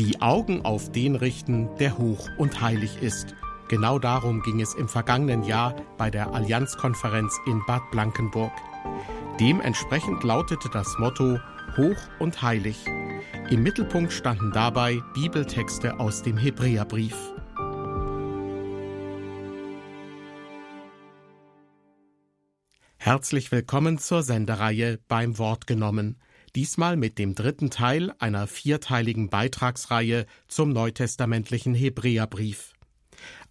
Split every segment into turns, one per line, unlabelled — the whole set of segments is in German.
Die Augen auf den richten, der hoch und heilig ist. Genau darum ging es im vergangenen Jahr bei der Allianzkonferenz in Bad Blankenburg. Dementsprechend lautete das Motto Hoch und heilig. Im Mittelpunkt standen dabei Bibeltexte aus dem Hebräerbrief. Herzlich willkommen zur Sendereihe beim Wort genommen diesmal mit dem dritten Teil einer vierteiligen Beitragsreihe zum neutestamentlichen Hebräerbrief.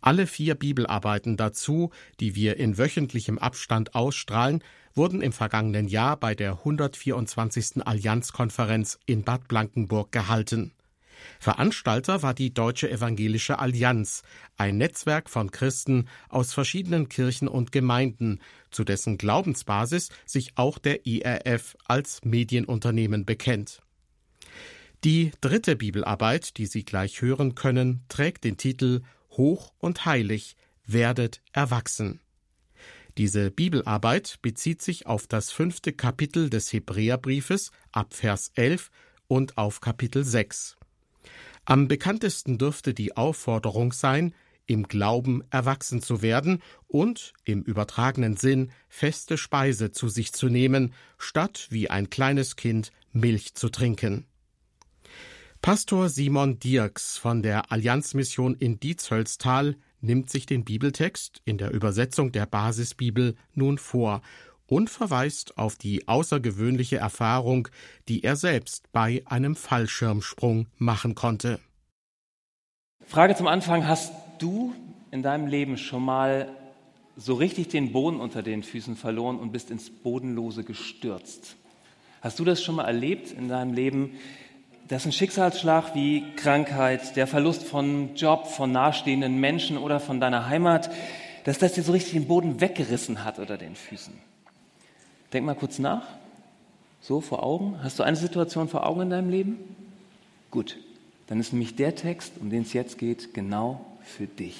Alle vier Bibelarbeiten dazu, die wir in wöchentlichem Abstand ausstrahlen, wurden im vergangenen Jahr bei der 124. Allianzkonferenz in Bad Blankenburg gehalten. Veranstalter war die Deutsche Evangelische Allianz, ein Netzwerk von Christen aus verschiedenen Kirchen und Gemeinden, zu dessen Glaubensbasis sich auch der IRF als Medienunternehmen bekennt. Die dritte Bibelarbeit, die Sie gleich hören können, trägt den Titel Hoch und heilig, werdet erwachsen. Diese Bibelarbeit bezieht sich auf das fünfte Kapitel des Hebräerbriefes ab Vers 11 und auf Kapitel 6. Am bekanntesten dürfte die Aufforderung sein, im Glauben erwachsen zu werden und im übertragenen Sinn feste Speise zu sich zu nehmen, statt wie ein kleines Kind Milch zu trinken. Pastor Simon Dirks von der Allianzmission in Diezhölztal nimmt sich den Bibeltext in der Übersetzung der Basisbibel nun vor und verweist auf die außergewöhnliche Erfahrung, die er selbst bei einem Fallschirmsprung machen konnte.
Frage zum Anfang, hast du in deinem Leben schon mal so richtig den Boden unter den Füßen verloren und bist ins Bodenlose gestürzt? Hast du das schon mal erlebt in deinem Leben, dass ein Schicksalsschlag wie Krankheit, der Verlust von Job, von nahestehenden Menschen oder von deiner Heimat, dass das dir so richtig den Boden weggerissen hat unter den Füßen? Denk mal kurz nach. So vor Augen. Hast du eine Situation vor Augen in deinem Leben? Gut. Dann ist nämlich der Text, um den es jetzt geht, genau für dich.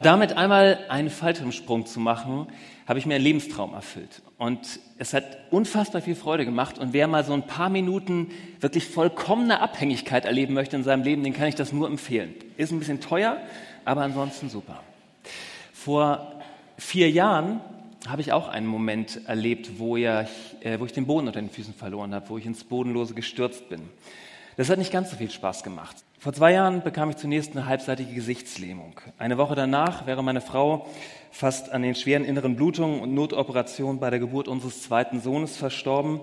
Damit einmal einen Fallschirmsprung zu machen, habe ich mir einen Lebenstraum erfüllt. Und es hat unfassbar viel Freude gemacht. Und wer mal so ein paar Minuten wirklich vollkommene Abhängigkeit erleben möchte in seinem Leben, den kann ich das nur empfehlen. Ist ein bisschen teuer, aber ansonsten super. Vor vier Jahren habe ich auch einen Moment erlebt, wo, ich, äh, wo ich den Boden unter den Füßen verloren habe, wo ich ins Bodenlose gestürzt bin. Das hat nicht ganz so viel Spaß gemacht. Vor zwei Jahren bekam ich zunächst eine halbseitige Gesichtslähmung. Eine Woche danach wäre meine Frau fast an den schweren inneren Blutungen und Notoperationen bei der Geburt unseres zweiten Sohnes verstorben.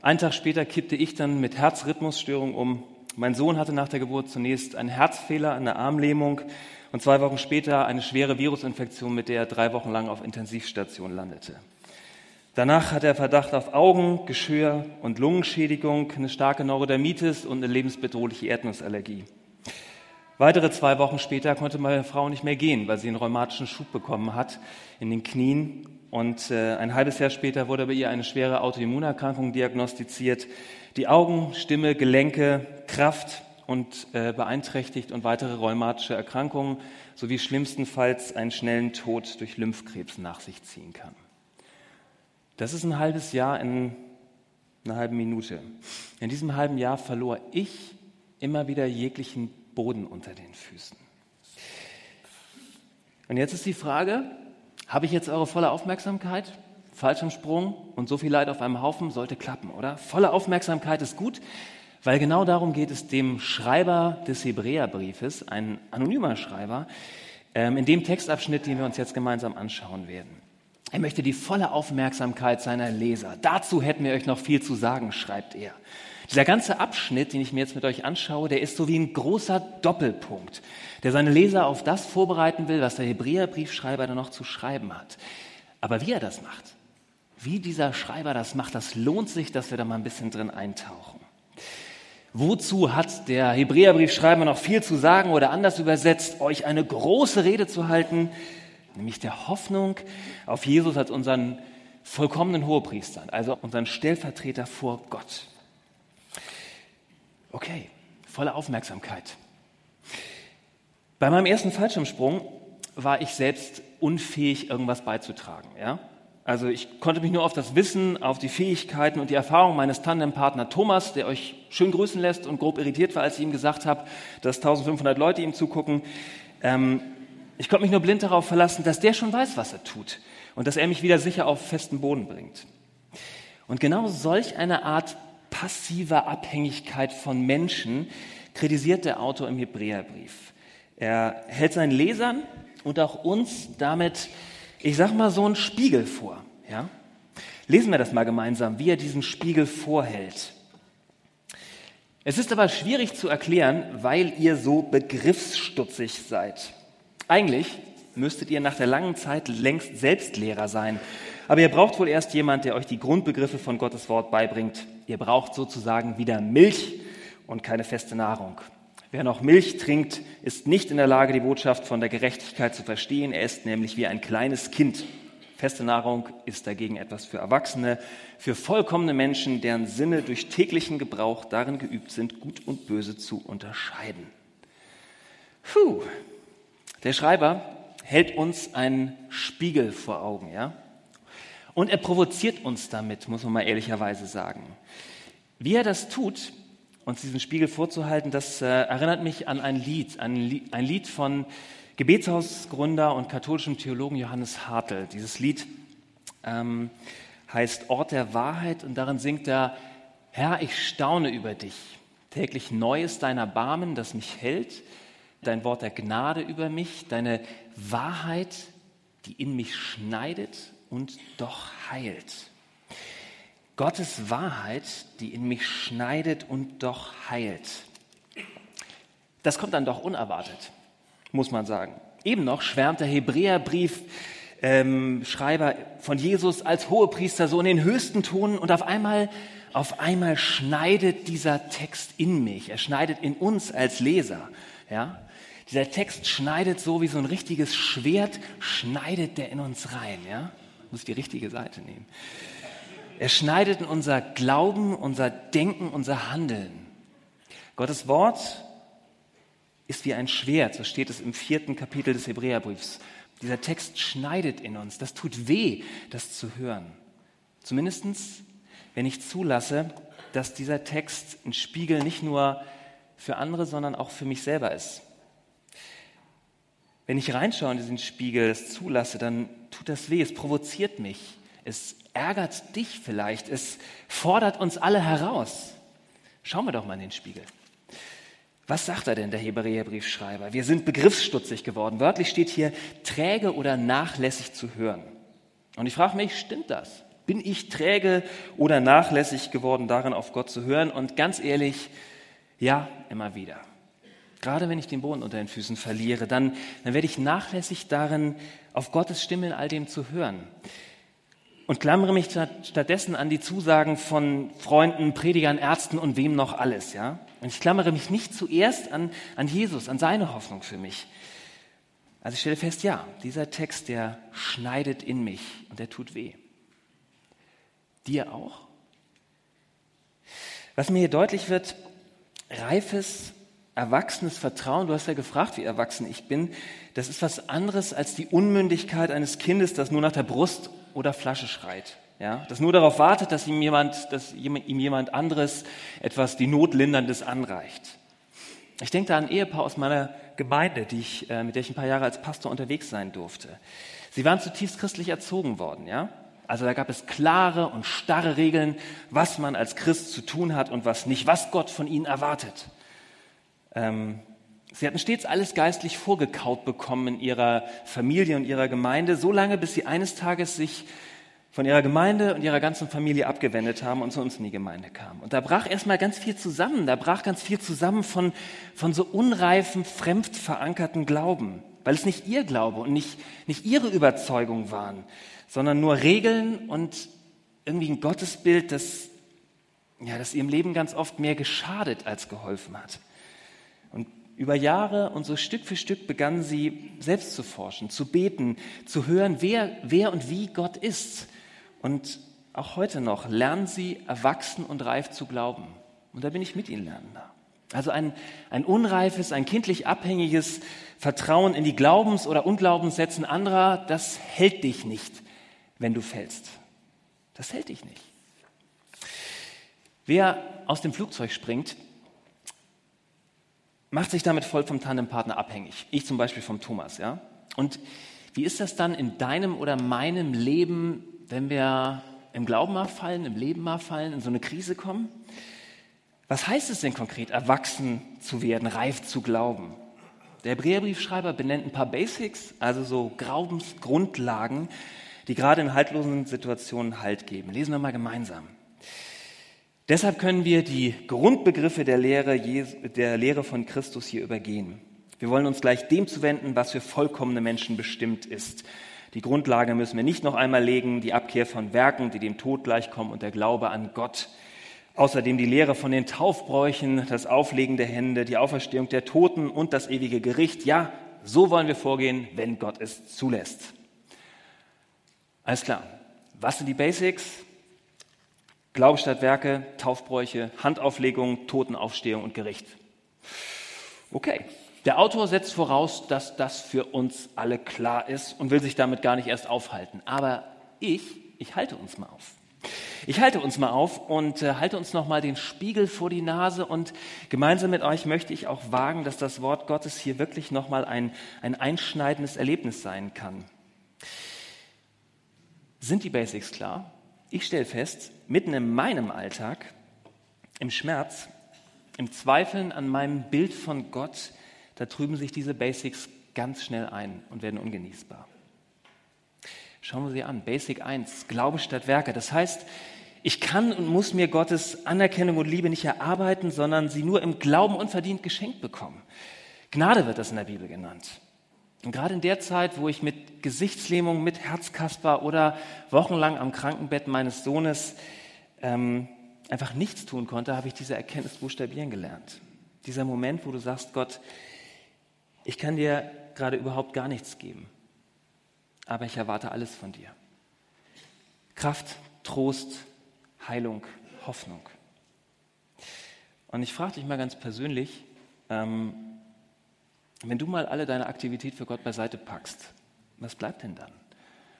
Einen Tag später kippte ich dann mit Herzrhythmusstörung um. Mein Sohn hatte nach der Geburt zunächst einen Herzfehler, eine Armlähmung und zwei Wochen später eine schwere Virusinfektion, mit der er drei Wochen lang auf Intensivstation landete. Danach hat er Verdacht auf Augen, Geschirr und Lungenschädigung, eine starke Neurodermitis und eine lebensbedrohliche Erdnussallergie. Weitere zwei Wochen später konnte meine Frau nicht mehr gehen, weil sie einen rheumatischen Schub bekommen hat in den Knien. Und äh, ein halbes Jahr später wurde bei ihr eine schwere Autoimmunerkrankung diagnostiziert, die Augen, Stimme, Gelenke, Kraft und äh, beeinträchtigt und weitere rheumatische Erkrankungen sowie schlimmstenfalls einen schnellen Tod durch Lymphkrebs nach sich ziehen kann. Das ist ein halbes Jahr in einer halben Minute. In diesem halben Jahr verlor ich immer wieder jeglichen Boden unter den Füßen. Und jetzt ist die Frage, habe ich jetzt eure volle Aufmerksamkeit? Falschem Sprung und so viel Leid auf einem Haufen sollte klappen, oder? Volle Aufmerksamkeit ist gut, weil genau darum geht es dem Schreiber des Hebräerbriefes, ein anonymer Schreiber, ähm, in dem Textabschnitt, den wir uns jetzt gemeinsam anschauen werden. Er möchte die volle Aufmerksamkeit seiner Leser. Dazu hätten wir euch noch viel zu sagen, schreibt er. Dieser ganze Abschnitt, den ich mir jetzt mit euch anschaue, der ist so wie ein großer Doppelpunkt, der seine Leser auf das vorbereiten will, was der Hebräerbriefschreiber dann noch zu schreiben hat. Aber wie er das macht, wie dieser Schreiber das macht, das lohnt sich, dass wir da mal ein bisschen drin eintauchen. Wozu hat der Hebräerbriefschreiber noch viel zu sagen oder anders übersetzt, euch eine große Rede zu halten, nämlich der Hoffnung auf Jesus als unseren vollkommenen Hohepriester, also unseren Stellvertreter vor Gott. Okay, volle Aufmerksamkeit. Bei meinem ersten Fallschirmsprung war ich selbst unfähig, irgendwas beizutragen. Ja? Also ich konnte mich nur auf das Wissen, auf die Fähigkeiten und die Erfahrung meines Tandempartner Thomas, der euch schön grüßen lässt und grob irritiert war, als ich ihm gesagt habe, dass 1500 Leute ihm zugucken. Ähm, ich konnte mich nur blind darauf verlassen, dass der schon weiß, was er tut und dass er mich wieder sicher auf festen Boden bringt. Und genau solch eine Art passiver Abhängigkeit von Menschen kritisiert der Autor im Hebräerbrief. Er hält seinen Lesern und auch uns damit ich sag mal, so einen Spiegel vor. Ja? Lesen wir das mal gemeinsam, wie er diesen Spiegel vorhält. Es ist aber schwierig zu erklären, weil ihr so begriffsstutzig seid. Eigentlich müsstet ihr nach der langen Zeit längst Selbstlehrer sein. Aber ihr braucht wohl erst jemand, der euch die Grundbegriffe von Gottes Wort beibringt. Ihr braucht sozusagen wieder Milch und keine feste Nahrung. Wer noch Milch trinkt, ist nicht in der Lage, die Botschaft von der Gerechtigkeit zu verstehen. Er ist nämlich wie ein kleines Kind. Feste Nahrung ist dagegen etwas für Erwachsene, für vollkommene Menschen, deren Sinne durch täglichen Gebrauch darin geübt sind, Gut und Böse zu unterscheiden. Puh. Der Schreiber hält uns einen Spiegel vor Augen, ja? Und er provoziert uns damit, muss man mal ehrlicherweise sagen. Wie er das tut, uns diesen Spiegel vorzuhalten, das äh, erinnert mich an ein Lied, ein Lied, ein Lied von Gebetshausgründer und katholischem Theologen Johannes Hartl. Dieses Lied ähm, heißt Ort der Wahrheit und darin singt er, Herr, ich staune über dich. Täglich neu ist dein Erbarmen, das mich hält, dein Wort der Gnade über mich, deine Wahrheit, die in mich schneidet und doch heilt. Gottes Wahrheit, die in mich schneidet und doch heilt. Das kommt dann doch unerwartet, muss man sagen. Eben noch schwärmt der Hebräerbrief ähm, Schreiber von Jesus als Hohepriester so in den höchsten Tonen und auf einmal, auf einmal schneidet dieser Text in mich. Er schneidet in uns als Leser. Ja? Dieser Text schneidet so wie so ein richtiges Schwert, schneidet der in uns rein. Ja? Muss die richtige Seite nehmen. Er schneidet in unser Glauben, unser Denken, unser Handeln. Gottes Wort ist wie ein Schwert, so steht es im vierten Kapitel des Hebräerbriefs. Dieser Text schneidet in uns. Das tut weh, das zu hören. Zumindestens, wenn ich zulasse, dass dieser Text ein Spiegel nicht nur für andere, sondern auch für mich selber ist. Wenn ich reinschaue in diesen Spiegel, das zulasse, dann tut das weh, es provoziert mich, es ärgert dich vielleicht, es fordert uns alle heraus. Schauen wir doch mal in den Spiegel. Was sagt er denn, der Hebräerbriefschreiber? Wir sind begriffsstutzig geworden. Wörtlich steht hier, träge oder nachlässig zu hören. Und ich frage mich, stimmt das? Bin ich träge oder nachlässig geworden, darin auf Gott zu hören? Und ganz ehrlich, ja, immer wieder. Gerade wenn ich den Boden unter den Füßen verliere, dann, dann werde ich nachlässig darin, auf Gottes Stimme in all dem zu hören und klammere mich stattdessen an die Zusagen von Freunden, Predigern, Ärzten und wem noch alles, ja. Und ich klammere mich nicht zuerst an, an Jesus, an seine Hoffnung für mich. Also ich stelle fest, ja, dieser Text, der schneidet in mich und der tut weh. Dir auch? Was mir hier deutlich wird, reifes, erwachsenes Vertrauen, du hast ja gefragt, wie erwachsen ich bin, das ist was anderes als die Unmündigkeit eines Kindes, das nur nach der Brust oder Flasche schreit. Ja, das nur darauf wartet, dass ihm jemand, dass ihm jemand anderes etwas die Notlinderndes anreicht. Ich denke da an ein Ehepaar aus meiner Gemeinde, die ich, äh, mit der ich ein paar Jahre als Pastor unterwegs sein durfte. Sie waren zutiefst christlich erzogen worden, ja. Also da gab es klare und starre Regeln, was man als Christ zu tun hat und was nicht, was Gott von ihnen erwartet. Ähm, sie hatten stets alles geistlich vorgekaut bekommen in ihrer Familie und ihrer Gemeinde, so lange, bis sie eines Tages sich von ihrer Gemeinde und ihrer ganzen Familie abgewendet haben und zu uns in die Gemeinde kamen. Und da brach erstmal ganz viel zusammen. Da brach ganz viel zusammen von, von so unreifen, fremd verankerten Glauben, weil es nicht ihr Glaube und nicht, nicht ihre Überzeugung waren, sondern nur Regeln und irgendwie ein Gottesbild, das, ja, das ihrem Leben ganz oft mehr geschadet als geholfen hat. Über Jahre und so Stück für Stück begannen sie selbst zu forschen, zu beten, zu hören, wer, wer und wie Gott ist. Und auch heute noch lernen sie erwachsen und reif zu glauben. Und da bin ich mit ihnen lernender. Also ein, ein unreifes, ein kindlich abhängiges Vertrauen in die Glaubens- oder Unglaubenssätzen anderer, das hält dich nicht, wenn du fällst. Das hält dich nicht. Wer aus dem Flugzeug springt, macht sich damit voll vom Tandempartner abhängig. Ich zum Beispiel vom Thomas. Ja? Und wie ist das dann in deinem oder meinem Leben, wenn wir im Glauben mal fallen, im Leben mal fallen, in so eine Krise kommen? Was heißt es denn konkret, erwachsen zu werden, reif zu glauben? Der Hebräerbriefschreiber benennt ein paar Basics, also so Glaubensgrundlagen, die gerade in haltlosen Situationen Halt geben. Lesen wir mal gemeinsam. Deshalb können wir die Grundbegriffe der Lehre, der Lehre von Christus hier übergehen. Wir wollen uns gleich dem zuwenden, was für vollkommene Menschen bestimmt ist. Die Grundlage müssen wir nicht noch einmal legen, die Abkehr von Werken, die dem Tod gleichkommen und der Glaube an Gott. Außerdem die Lehre von den Taufbräuchen, das Auflegen der Hände, die Auferstehung der Toten und das ewige Gericht. Ja, so wollen wir vorgehen, wenn Gott es zulässt. Alles klar. Was sind die Basics? Glaube statt Werke, Taufbräuche, Handauflegung, Totenaufstehung und Gericht. Okay. Der Autor setzt voraus, dass das für uns alle klar ist und will sich damit gar nicht erst aufhalten. Aber ich, ich halte uns mal auf. Ich halte uns mal auf und äh, halte uns noch mal den Spiegel vor die Nase und gemeinsam mit euch möchte ich auch wagen, dass das Wort Gottes hier wirklich noch mal ein, ein einschneidendes Erlebnis sein kann. Sind die Basics klar? Ich stelle fest, mitten in meinem Alltag, im Schmerz, im Zweifeln an meinem Bild von Gott, da trüben sich diese Basics ganz schnell ein und werden ungenießbar. Schauen wir sie an. Basic 1, Glaube statt Werke. Das heißt, ich kann und muss mir Gottes Anerkennung und Liebe nicht erarbeiten, sondern sie nur im Glauben unverdient geschenkt bekommen. Gnade wird das in der Bibel genannt. Und gerade in der Zeit, wo ich mit Gesichtslähmung, mit Herzkasper oder wochenlang am Krankenbett meines Sohnes ähm, einfach nichts tun konnte, habe ich diese Erkenntnis buchstabieren gelernt. Dieser Moment, wo du sagst, Gott, ich kann dir gerade überhaupt gar nichts geben aber ich erwarte alles von dir. Kraft, Trost, Heilung, Hoffnung. Und ich frage dich mal ganz persönlich, ähm, wenn du mal alle deine Aktivität für Gott beiseite packst, was bleibt denn dann?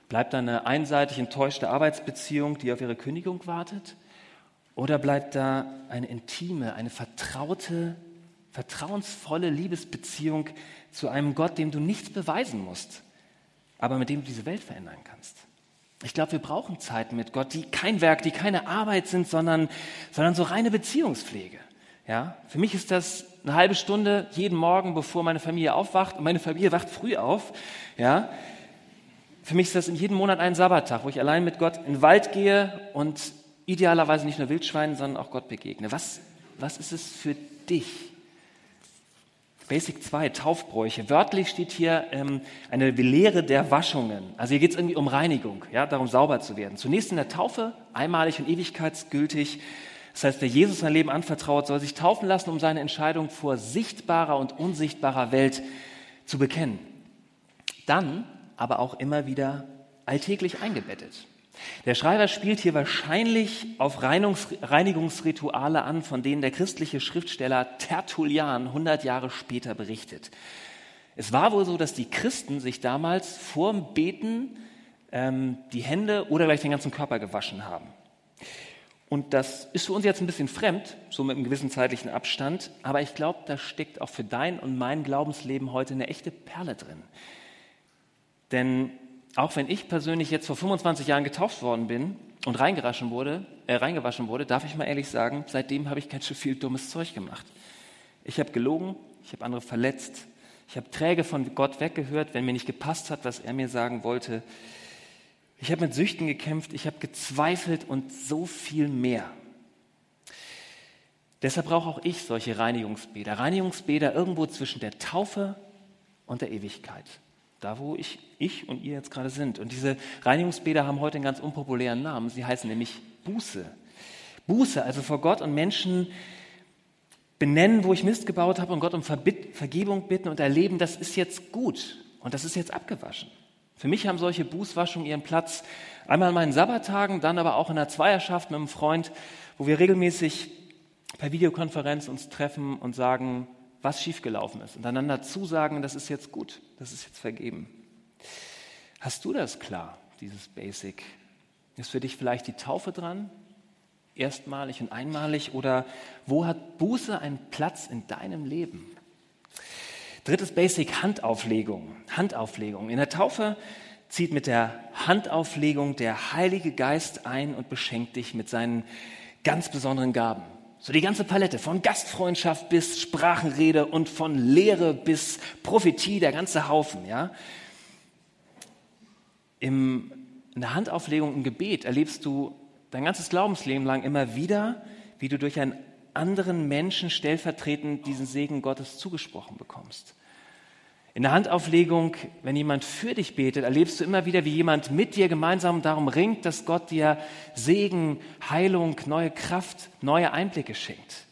Bleibt da eine einseitig enttäuschte Arbeitsbeziehung, die auf ihre Kündigung wartet? Oder bleibt da eine intime, eine vertraute, vertrauensvolle Liebesbeziehung zu einem Gott, dem du nichts beweisen musst, aber mit dem du diese Welt verändern kannst. Ich glaube, wir brauchen Zeiten mit Gott, die kein Werk, die keine Arbeit sind, sondern, sondern so reine Beziehungspflege. Ja? Für mich ist das eine halbe Stunde jeden Morgen, bevor meine Familie aufwacht. Und meine Familie wacht früh auf. Ja? Für mich ist das in jedem Monat ein Sabbattag, wo ich allein mit Gott in den Wald gehe und idealerweise nicht nur Wildschweinen, sondern auch Gott begegne. Was, was ist es für dich? Basic 2, Taufbräuche. Wörtlich steht hier ähm, eine Lehre der Waschungen. Also hier geht es irgendwie um Reinigung, ja, darum sauber zu werden. Zunächst in der Taufe, einmalig und ewigkeitsgültig. Das heißt, wer Jesus sein Leben anvertraut, soll sich taufen lassen, um seine Entscheidung vor sichtbarer und unsichtbarer Welt zu bekennen. Dann aber auch immer wieder alltäglich eingebettet. Der Schreiber spielt hier wahrscheinlich auf Reinigungsrituale an, von denen der christliche Schriftsteller Tertullian 100 Jahre später berichtet. Es war wohl so, dass die Christen sich damals vorm Beten ähm, die Hände oder gleich den ganzen Körper gewaschen haben. Und das ist für uns jetzt ein bisschen fremd, so mit einem gewissen zeitlichen Abstand, aber ich glaube, da steckt auch für dein und mein Glaubensleben heute eine echte Perle drin. Denn auch wenn ich persönlich jetzt vor 25 Jahren getauft worden bin und reingewaschen wurde, äh, reingewaschen wurde, darf ich mal ehrlich sagen, seitdem habe ich ganz schön viel dummes Zeug gemacht. Ich habe gelogen, ich habe andere verletzt, ich habe träge von Gott weggehört, wenn mir nicht gepasst hat, was er mir sagen wollte. Ich habe mit Süchten gekämpft, ich habe gezweifelt und so viel mehr. Deshalb brauche auch ich solche Reinigungsbäder. Reinigungsbäder irgendwo zwischen der Taufe und der Ewigkeit da wo ich, ich und ihr jetzt gerade sind. Und diese Reinigungsbäder haben heute einen ganz unpopulären Namen. Sie heißen nämlich Buße. Buße, also vor Gott und Menschen benennen, wo ich Mist gebaut habe und Gott um Vergebung bitten und erleben, das ist jetzt gut und das ist jetzt abgewaschen. Für mich haben solche Bußwaschungen ihren Platz einmal an meinen Sabbattagen, dann aber auch in der Zweierschaft mit einem Freund, wo wir regelmäßig per Videokonferenz uns treffen und sagen, was schiefgelaufen ist und einander zusagen, das ist jetzt gut, das ist jetzt vergeben. Hast du das klar dieses Basic? Ist für dich vielleicht die Taufe dran? Erstmalig und einmalig? Oder wo hat Buße einen Platz in deinem Leben? Drittes Basic, Handauflegung. Handauflegung. In der Taufe zieht mit der Handauflegung der Heilige Geist ein und beschenkt dich mit seinen ganz besonderen Gaben. So die ganze Palette, von Gastfreundschaft bis Sprachenrede und von Lehre bis Prophetie, der ganze Haufen, ja. Im, in der Handauflegung im Gebet erlebst du dein ganzes Glaubensleben lang immer wieder, wie du durch einen anderen Menschen stellvertretend diesen Segen Gottes zugesprochen bekommst. In der Handauflegung, wenn jemand für dich betet, erlebst du immer wieder, wie jemand mit dir gemeinsam darum ringt, dass Gott dir Segen, Heilung, neue Kraft, neue Einblicke schenkt.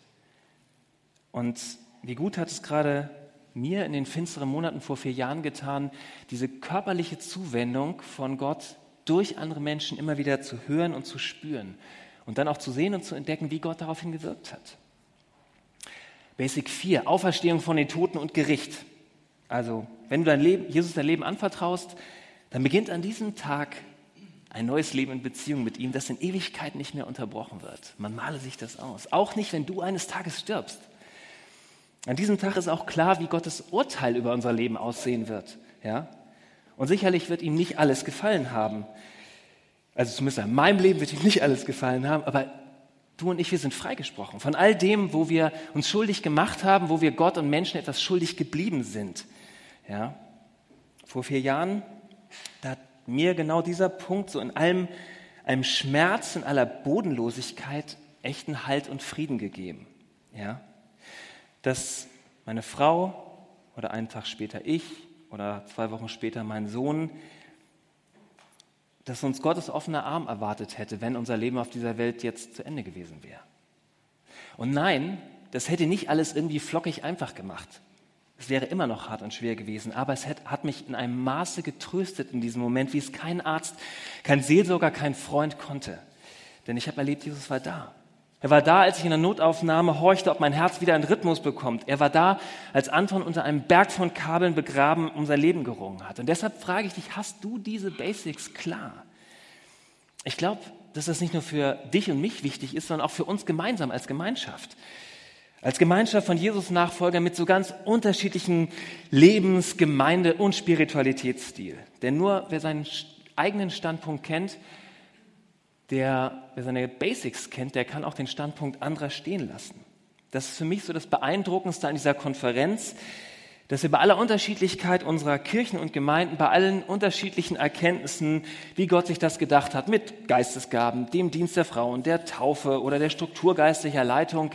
Und wie gut hat es gerade mir in den finsteren Monaten vor vier Jahren getan, diese körperliche Zuwendung von Gott durch andere Menschen immer wieder zu hören und zu spüren und dann auch zu sehen und zu entdecken, wie Gott daraufhin gewirkt hat. Basic 4, Auferstehung von den Toten und Gericht. Also, wenn du dein Leben, Jesus dein Leben anvertraust, dann beginnt an diesem Tag ein neues Leben in Beziehung mit ihm, das in Ewigkeit nicht mehr unterbrochen wird. Man male sich das aus. Auch nicht, wenn du eines Tages stirbst. An diesem Tag ist auch klar, wie Gottes Urteil über unser Leben aussehen wird. Ja? Und sicherlich wird ihm nicht alles gefallen haben. Also zumindest in meinem Leben wird ihm nicht alles gefallen haben, aber du und ich, wir sind freigesprochen von all dem, wo wir uns schuldig gemacht haben, wo wir Gott und Menschen etwas schuldig geblieben sind. Ja? Vor vier Jahren, da hat mir genau dieser Punkt so in allem, einem Schmerz, in aller Bodenlosigkeit echten Halt und Frieden gegeben. Ja? Dass meine Frau oder einen Tag später ich oder zwei Wochen später mein Sohn, dass uns Gottes offener Arm erwartet hätte, wenn unser Leben auf dieser Welt jetzt zu Ende gewesen wäre. Und nein, das hätte nicht alles irgendwie flockig einfach gemacht. Es wäre immer noch hart und schwer gewesen, aber es hat, mich in einem Maße getröstet in diesem Moment, wie es kein Arzt, kein Seelsorger, kein Freund konnte. Denn ich habe erlebt, Jesus war da. Er war da, als ich in der Notaufnahme horchte, ob mein Herz wieder einen Rhythmus bekommt. Er war da, als Anton unter einem Berg von Kabeln begraben um sein Leben gerungen hat. Und deshalb frage ich dich, hast du diese Basics klar? Ich glaube, dass das nicht nur für dich und mich wichtig ist, sondern auch für uns gemeinsam als Gemeinschaft. Als Gemeinschaft von Jesus-Nachfolgern mit so ganz unterschiedlichen Lebens-, Gemeinde- und Spiritualitätsstil. Denn nur wer seinen eigenen Standpunkt kennt, der, wer seine Basics kennt, der kann auch den Standpunkt anderer stehen lassen. Das ist für mich so das Beeindruckendste an dieser Konferenz, dass wir bei aller Unterschiedlichkeit unserer Kirchen und Gemeinden, bei allen unterschiedlichen Erkenntnissen, wie Gott sich das gedacht hat, mit Geistesgaben, dem Dienst der Frauen, der Taufe oder der Struktur geistlicher Leitung,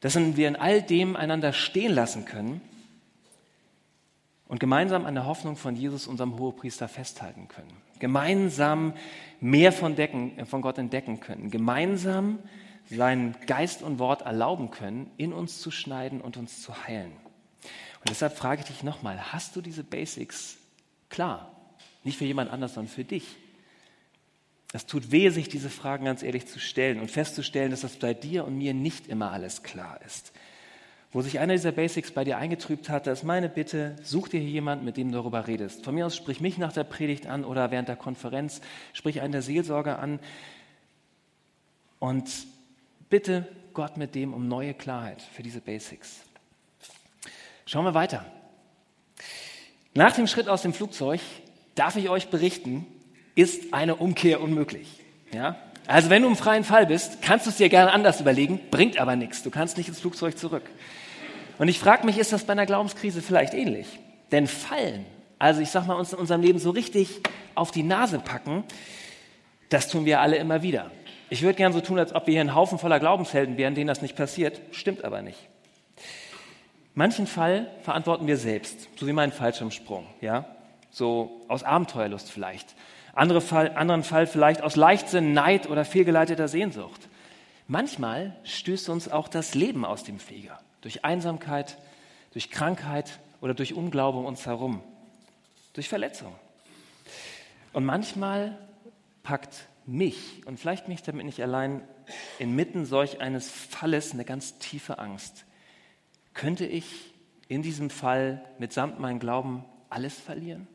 dass wir in all dem einander stehen lassen können und gemeinsam an der Hoffnung von Jesus, unserem Hohepriester, festhalten können. Gemeinsam mehr von, Decken, von Gott entdecken können. Gemeinsam seinen Geist und Wort erlauben können, in uns zu schneiden und uns zu heilen. Und deshalb frage ich dich nochmal, hast du diese Basics klar? Nicht für jemand anders, sondern für dich. Es tut weh, sich diese Fragen ganz ehrlich zu stellen und festzustellen, dass das bei dir und mir nicht immer alles klar ist. Wo sich einer dieser Basics bei dir eingetrübt hat, da ist meine Bitte, such dir jemanden, mit dem du darüber redest. Von mir aus sprich mich nach der Predigt an oder während der Konferenz, sprich einen der Seelsorger an und bitte Gott mit dem um neue Klarheit für diese Basics. Schauen wir weiter. Nach dem Schritt aus dem Flugzeug darf ich euch berichten, ist eine Umkehr unmöglich. Ja? Also wenn du im freien Fall bist, kannst du es dir gerne anders überlegen, bringt aber nichts. Du kannst nicht ins Flugzeug zurück. Und ich frage mich, ist das bei einer Glaubenskrise vielleicht ähnlich? Denn Fallen, also ich sag mal, uns in unserem Leben so richtig auf die Nase packen, das tun wir alle immer wieder. Ich würde gern so tun, als ob wir hier ein Haufen voller Glaubenshelden wären, denen das nicht passiert. Stimmt aber nicht. Manchen Fall verantworten wir selbst, so wie meinen Fallschirmsprung, ja? So aus Abenteuerlust vielleicht. Andere Fall, anderen Fall vielleicht aus Leichtsinn, Neid oder fehlgeleiteter Sehnsucht. Manchmal stößt uns auch das Leben aus dem Flieger. Durch Einsamkeit, durch Krankheit oder durch Unglaube um uns herum. Durch Verletzung. Und manchmal packt mich, und vielleicht mich damit nicht allein, inmitten solch eines Falles eine ganz tiefe Angst. Könnte ich in diesem Fall mitsamt meinem Glauben alles verlieren?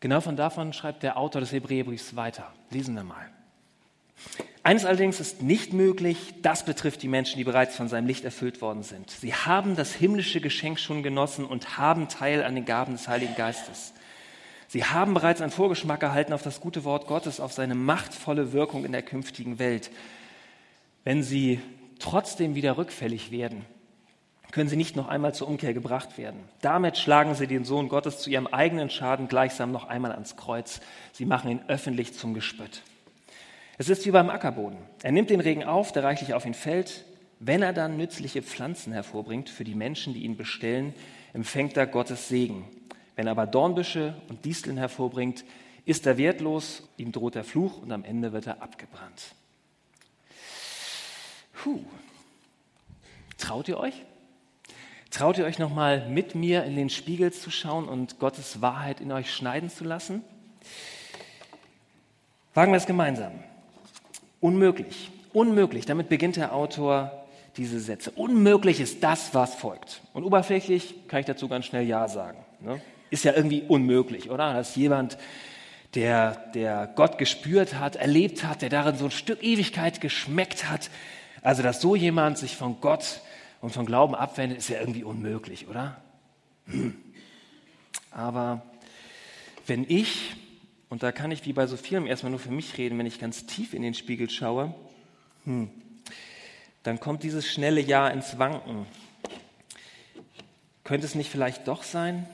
Genau von davon schreibt der Autor des Hebräerbriefs weiter. Lesen wir mal. Eines allerdings ist nicht möglich, das betrifft die Menschen, die bereits von seinem Licht erfüllt worden sind. Sie haben das himmlische Geschenk schon genossen und haben Teil an den Gaben des Heiligen Geistes. Sie haben bereits einen Vorgeschmack erhalten auf das gute Wort Gottes, auf seine machtvolle Wirkung in der künftigen Welt. Wenn sie trotzdem wieder rückfällig werden, können sie nicht noch einmal zur Umkehr gebracht werden. Damit schlagen sie den Sohn Gottes zu ihrem eigenen Schaden gleichsam noch einmal ans Kreuz. Sie machen ihn öffentlich zum Gespött. Es ist wie beim Ackerboden. Er nimmt den Regen auf, der reichlich auf ihn fällt. Wenn er dann nützliche Pflanzen hervorbringt für die Menschen, die ihn bestellen, empfängt er Gottes Segen. Wenn er aber Dornbüsche und Disteln hervorbringt, ist er wertlos, ihm droht der Fluch und am Ende wird er abgebrannt. Puh. Traut ihr euch? Traut ihr euch nochmal mit mir in den Spiegel zu schauen und Gottes Wahrheit in euch schneiden zu lassen? Wagen wir es gemeinsam. Unmöglich, unmöglich, damit beginnt der Autor diese Sätze. Unmöglich ist das, was folgt. Und oberflächlich kann ich dazu ganz schnell Ja sagen. Ne? Ist ja irgendwie unmöglich, oder? Dass jemand, der, der Gott gespürt hat, erlebt hat, der darin so ein Stück Ewigkeit geschmeckt hat, also dass so jemand sich von Gott und von Glauben abwendet, ist ja irgendwie unmöglich, oder? Hm. Aber wenn ich, und da kann ich wie bei so vielem erstmal nur für mich reden, wenn ich ganz tief in den Spiegel schaue, hm, dann kommt dieses schnelle Ja ins Wanken. Könnte es nicht vielleicht doch sein?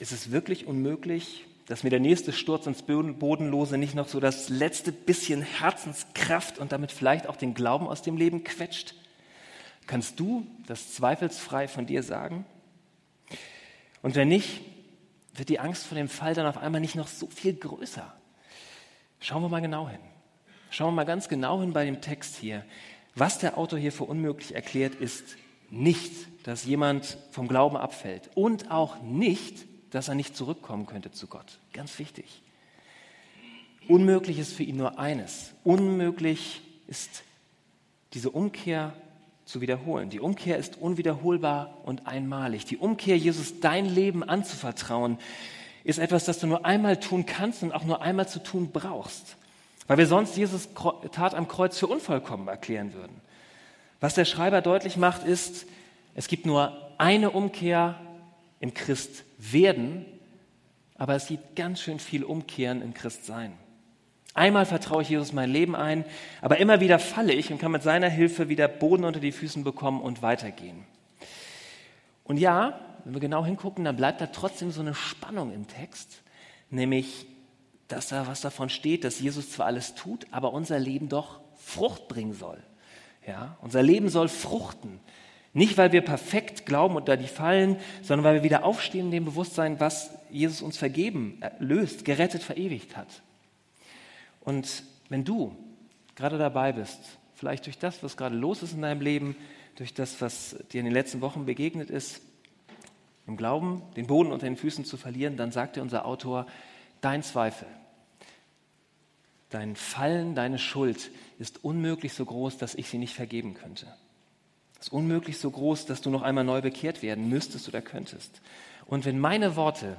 Ist es wirklich unmöglich, dass mir der nächste Sturz ins Bodenlose nicht noch so das letzte bisschen Herzenskraft und damit vielleicht auch den Glauben aus dem Leben quetscht? Kannst du das zweifelsfrei von dir sagen? Und wenn nicht, wird die Angst vor dem Fall dann auf einmal nicht noch so viel größer. Schauen wir mal genau hin. Schauen wir mal ganz genau hin bei dem Text hier. Was der Autor hier für unmöglich erklärt, ist nicht, dass jemand vom Glauben abfällt und auch nicht, dass er nicht zurückkommen könnte zu Gott. Ganz wichtig. Unmöglich ist für ihn nur eines. Unmöglich ist diese Umkehr zu wiederholen. Die Umkehr ist unwiederholbar und einmalig. Die Umkehr, Jesus dein Leben anzuvertrauen, ist etwas, das du nur einmal tun kannst und auch nur einmal zu tun brauchst. Weil wir sonst Jesus Tat am Kreuz für unvollkommen erklären würden. Was der Schreiber deutlich macht, ist, es gibt nur eine Umkehr im Christwerden, aber es gibt ganz schön viel Umkehren im Christsein. Einmal vertraue ich Jesus mein Leben ein, aber immer wieder falle ich und kann mit seiner Hilfe wieder Boden unter die Füßen bekommen und weitergehen. Und ja, wenn wir genau hingucken, dann bleibt da trotzdem so eine Spannung im Text, nämlich, dass da was davon steht, dass Jesus zwar alles tut, aber unser Leben doch Frucht bringen soll. Ja, unser Leben soll fruchten. Nicht, weil wir perfekt glauben und da die fallen, sondern weil wir wieder aufstehen in dem Bewusstsein, was Jesus uns vergeben, löst, gerettet, verewigt hat. Und wenn du gerade dabei bist, vielleicht durch das, was gerade los ist in deinem Leben, durch das, was dir in den letzten Wochen begegnet ist, im Glauben den Boden unter den Füßen zu verlieren, dann sagt dir unser Autor, dein Zweifel, dein Fallen, deine Schuld ist unmöglich so groß, dass ich sie nicht vergeben könnte. Ist unmöglich so groß, dass du noch einmal neu bekehrt werden müsstest oder könntest. Und wenn meine Worte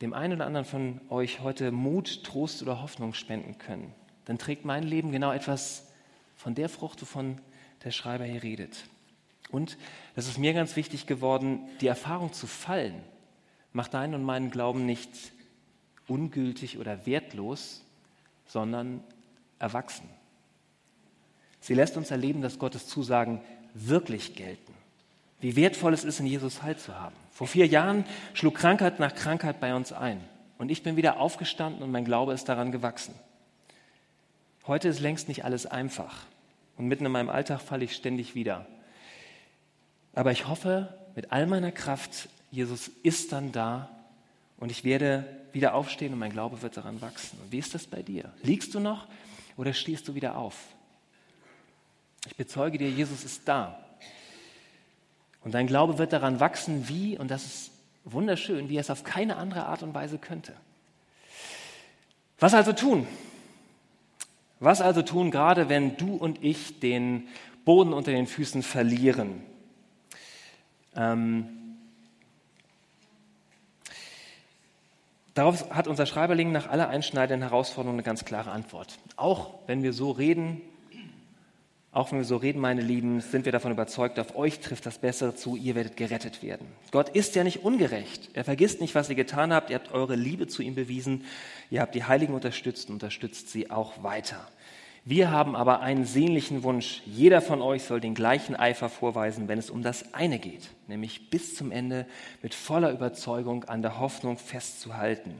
dem einen oder anderen von euch heute Mut, Trost oder Hoffnung spenden können, dann trägt mein Leben genau etwas von der Frucht, wovon der Schreiber hier redet. Und das ist mir ganz wichtig geworden, die Erfahrung zu fallen, macht deinen und meinen Glauben nicht ungültig oder wertlos, sondern erwachsen. Sie lässt uns erleben, dass Gottes Zusagen wirklich gelten. Wie wertvoll es ist, in Jesus Halt zu haben. Vor vier Jahren schlug Krankheit nach Krankheit bei uns ein. Und ich bin wieder aufgestanden und mein Glaube ist daran gewachsen. Heute ist längst nicht alles einfach. Und mitten in meinem Alltag falle ich ständig wieder. Aber ich hoffe mit all meiner Kraft, Jesus ist dann da und ich werde wieder aufstehen und mein Glaube wird daran wachsen. Und wie ist das bei dir? Liegst du noch oder stehst du wieder auf? Ich bezeuge dir, Jesus ist da. Und dein Glaube wird daran wachsen, wie, und das ist wunderschön, wie er es auf keine andere Art und Weise könnte. Was also tun? Was also tun, gerade wenn du und ich den Boden unter den Füßen verlieren? Ähm, Darauf hat unser Schreiberling nach aller einschneidenden Herausforderungen eine ganz klare Antwort. Auch wenn wir so reden, auch wenn wir so reden, meine Lieben, sind wir davon überzeugt, auf euch trifft das Bessere zu, ihr werdet gerettet werden. Gott ist ja nicht ungerecht. Er vergisst nicht, was ihr getan habt. Ihr habt eure Liebe zu ihm bewiesen. Ihr habt die Heiligen unterstützt und unterstützt sie auch weiter. Wir haben aber einen sehnlichen Wunsch. Jeder von euch soll den gleichen Eifer vorweisen, wenn es um das eine geht, nämlich bis zum Ende mit voller Überzeugung an der Hoffnung festzuhalten.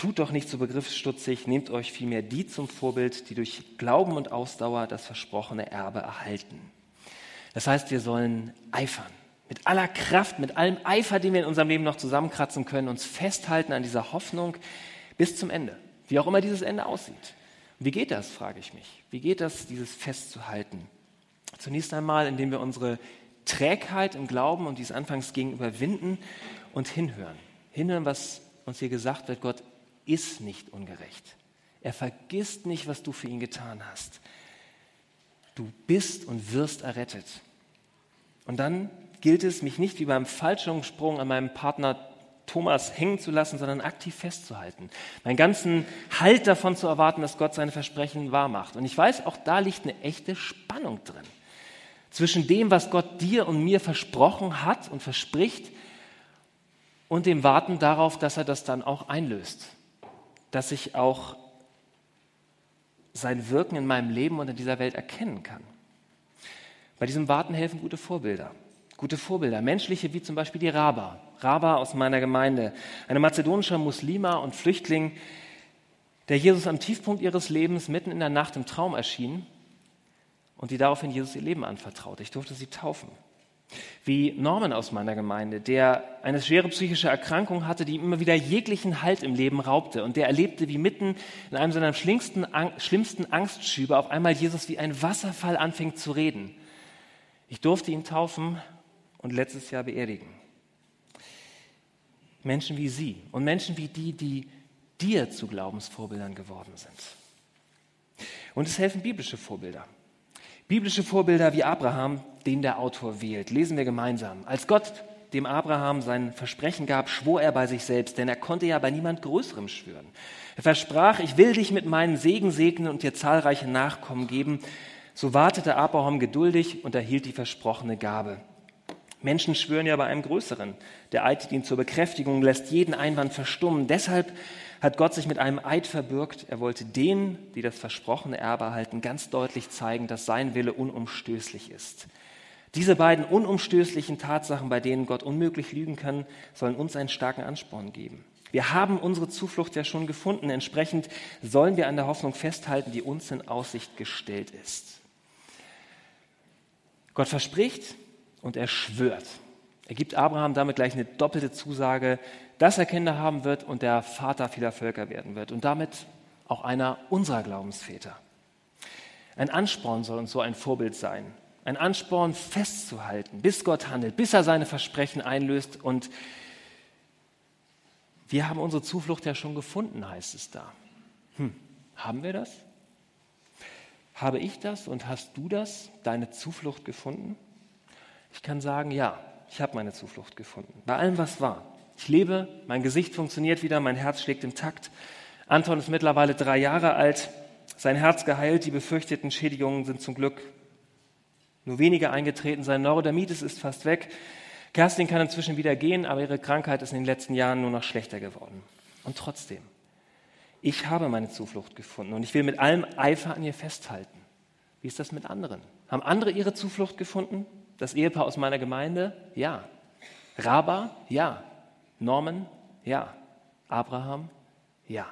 Tut doch nicht so begriffsstutzig, nehmt euch vielmehr die zum Vorbild, die durch Glauben und Ausdauer das versprochene Erbe erhalten. Das heißt, wir sollen eifern. Mit aller Kraft, mit allem Eifer, den wir in unserem Leben noch zusammenkratzen können, uns festhalten an dieser Hoffnung bis zum Ende. Wie auch immer dieses Ende aussieht. Wie geht das, frage ich mich. Wie geht das, dieses festzuhalten? Zunächst einmal, indem wir unsere Trägheit im Glauben und dieses Anfangs gegen überwinden und hinhören. Hinhören, was uns hier gesagt wird. Gott ist nicht ungerecht. Er vergisst nicht, was du für ihn getan hast. Du bist und wirst errettet. Und dann gilt es, mich nicht wie beim Fallschirmsprung an meinem Partner Thomas hängen zu lassen, sondern aktiv festzuhalten. Meinen ganzen Halt davon zu erwarten, dass Gott seine Versprechen wahrmacht. Und ich weiß, auch da liegt eine echte Spannung drin. Zwischen dem, was Gott dir und mir versprochen hat und verspricht, und dem Warten darauf, dass er das dann auch einlöst dass ich auch sein Wirken in meinem Leben und in dieser Welt erkennen kann. Bei diesem Warten helfen gute Vorbilder. Gute Vorbilder, menschliche wie zum Beispiel die Raba. Raba aus meiner Gemeinde, eine mazedonische Muslima und Flüchtling, der Jesus am Tiefpunkt ihres Lebens mitten in der Nacht im Traum erschien und die daraufhin Jesus ihr Leben anvertraute. Ich durfte sie taufen wie Norman aus meiner Gemeinde, der eine schwere psychische Erkrankung hatte, die ihm immer wieder jeglichen Halt im Leben raubte und der erlebte, wie mitten in einem seiner schlimmsten, schlimmsten Angstschübe auf einmal Jesus wie ein Wasserfall anfängt zu reden. Ich durfte ihn taufen und letztes Jahr beerdigen. Menschen wie Sie und Menschen wie die, die dir zu Glaubensvorbildern geworden sind. Und es helfen biblische Vorbilder. Biblische Vorbilder wie Abraham, den der Autor wählt, lesen wir gemeinsam. Als Gott dem Abraham sein Versprechen gab, schwor er bei sich selbst, denn er konnte ja bei niemand Größerem schwören. Er versprach, ich will dich mit meinen Segen segnen und dir zahlreiche Nachkommen geben. So wartete Abraham geduldig und erhielt die versprochene Gabe. Menschen schwören ja bei einem Größeren. Der Eid dient zur Bekräftigung, lässt jeden Einwand verstummen. Deshalb hat Gott sich mit einem Eid verbürgt. Er wollte denen, die das versprochene Erbe erhalten, ganz deutlich zeigen, dass sein Wille unumstößlich ist. Diese beiden unumstößlichen Tatsachen, bei denen Gott unmöglich lügen kann, sollen uns einen starken Ansporn geben. Wir haben unsere Zuflucht ja schon gefunden. Entsprechend sollen wir an der Hoffnung festhalten, die uns in Aussicht gestellt ist. Gott verspricht und er schwört. Er gibt Abraham damit gleich eine doppelte Zusage, dass er Kinder haben wird und der Vater vieler Völker werden wird und damit auch einer unserer Glaubensväter. Ein Ansporn soll uns so ein Vorbild sein. Ein Ansporn festzuhalten, bis Gott handelt, bis er seine Versprechen einlöst. Und wir haben unsere Zuflucht ja schon gefunden, heißt es da. Hm, haben wir das? Habe ich das und hast du das, deine Zuflucht gefunden? Ich kann sagen, ja, ich habe meine Zuflucht gefunden. Bei allem, was war. Ich lebe, mein Gesicht funktioniert wieder, mein Herz schlägt im Takt. Anton ist mittlerweile drei Jahre alt, sein Herz geheilt, die befürchteten Schädigungen sind zum Glück nur wenige eingetreten, sein Neurodermitis ist fast weg. Kerstin kann inzwischen wieder gehen, aber ihre Krankheit ist in den letzten Jahren nur noch schlechter geworden. Und trotzdem, ich habe meine Zuflucht gefunden und ich will mit allem Eifer an ihr festhalten. Wie ist das mit anderen? Haben andere ihre Zuflucht gefunden? Das Ehepaar aus meiner Gemeinde? Ja. Raba? Ja. Norman? Ja. Abraham? Ja.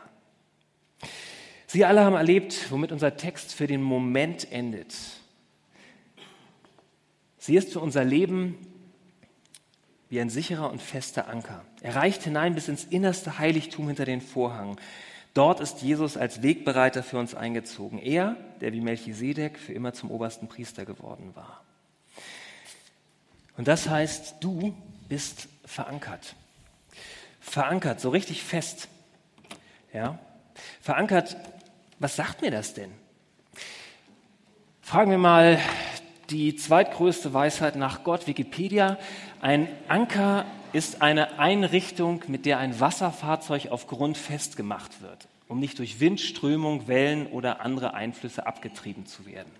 Sie alle haben erlebt, womit unser Text für den Moment endet. Sie ist für unser Leben wie ein sicherer und fester Anker. Er reicht hinein bis ins innerste Heiligtum hinter den Vorhang. Dort ist Jesus als Wegbereiter für uns eingezogen. Er, der wie Melchisedek für immer zum obersten Priester geworden war. Und das heißt, du bist verankert verankert, so richtig fest. Ja? Verankert, was sagt mir das denn? Fragen wir mal die zweitgrößte Weisheit nach Gott, Wikipedia. Ein Anker ist eine Einrichtung, mit der ein Wasserfahrzeug auf Grund festgemacht wird, um nicht durch Wind, Strömung, Wellen oder andere Einflüsse abgetrieben zu werden.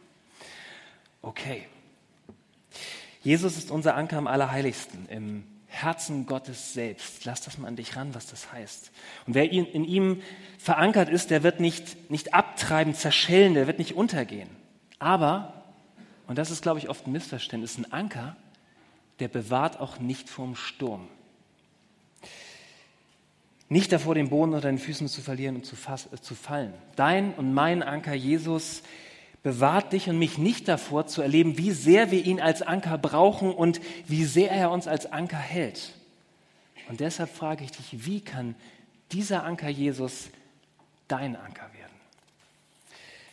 Okay. Jesus ist unser Anker am Allerheiligsten, im Herzen Gottes selbst. Lass das mal an dich ran, was das heißt. Und wer in ihm verankert ist, der wird nicht, nicht abtreiben, zerschellen, der wird nicht untergehen. Aber, und das ist, glaube ich, oft ein Missverständnis, ein Anker, der bewahrt auch nicht vorm Sturm. Nicht davor, den Boden unter den Füßen zu verlieren und zu, äh, zu fallen. Dein und mein Anker Jesus bewahrt dich und mich nicht davor zu erleben, wie sehr wir ihn als Anker brauchen und wie sehr er uns als Anker hält. Und deshalb frage ich dich, wie kann dieser Anker Jesus dein Anker werden?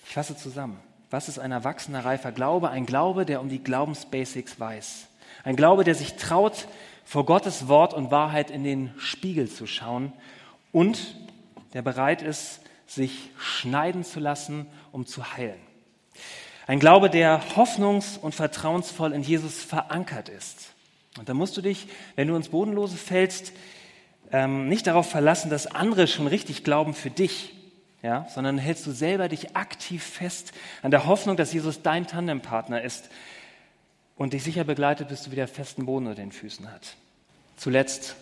Ich fasse zusammen. Was ist ein erwachsener, reifer Glaube? Ein Glaube, der um die Glaubensbasics weiß. Ein Glaube, der sich traut, vor Gottes Wort und Wahrheit in den Spiegel zu schauen und der bereit ist, sich schneiden zu lassen, um zu heilen. Ein Glaube, der hoffnungs- und vertrauensvoll in Jesus verankert ist. Und da musst du dich, wenn du ins Bodenlose fällst, ähm, nicht darauf verlassen, dass andere schon richtig glauben für dich, ja, sondern hältst du selber dich aktiv fest an der Hoffnung, dass Jesus dein Tandempartner ist und dich sicher begleitet, bis du wieder festen Boden unter den Füßen hat. Zuletzt,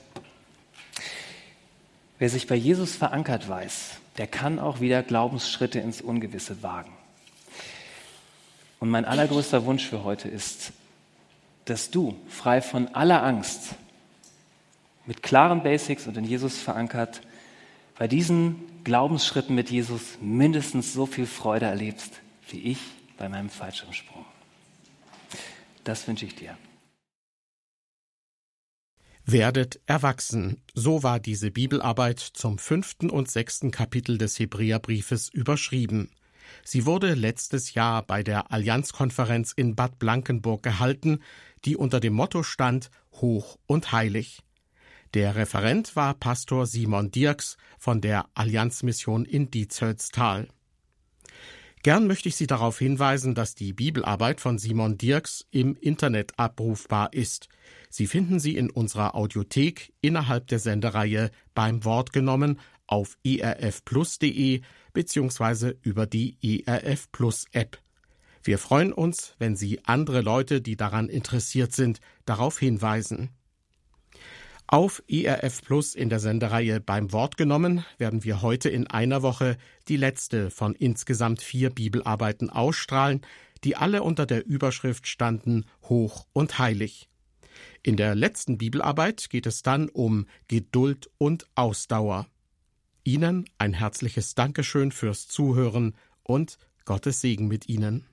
wer sich bei Jesus verankert weiß, der kann auch wieder Glaubensschritte ins Ungewisse wagen. Und mein allergrößter Wunsch für heute ist, dass du, frei von aller Angst, mit klaren Basics und in Jesus verankert, bei diesen Glaubensschritten mit Jesus mindestens so viel Freude erlebst, wie ich bei meinem Fallschirmsprung. Das wünsche ich dir.
Werdet erwachsen. So war diese Bibelarbeit zum fünften und sechsten Kapitel des Hebräerbriefes überschrieben. Sie wurde letztes Jahr bei der Allianzkonferenz in Bad Blankenburg gehalten, die unter dem Motto stand Hoch und Heilig. Der Referent war Pastor Simon Dirks von der Allianzmission in Dietzölztal. Gern möchte ich Sie darauf hinweisen, dass die Bibelarbeit von Simon Dirks im Internet abrufbar ist. Sie finden sie in unserer Audiothek innerhalb der Sendereihe beim Wort genommen auf erfplus.de beziehungsweise über die ERF Plus App. Wir freuen uns, wenn Sie andere Leute, die daran interessiert sind, darauf hinweisen. Auf ERF Plus in der Sendereihe beim Wort genommen werden wir heute in einer Woche die letzte von insgesamt vier Bibelarbeiten ausstrahlen, die alle unter der Überschrift standen Hoch und Heilig. In der letzten Bibelarbeit geht es dann um Geduld und Ausdauer. Ihnen ein herzliches Dankeschön fürs Zuhören und Gottes Segen mit Ihnen.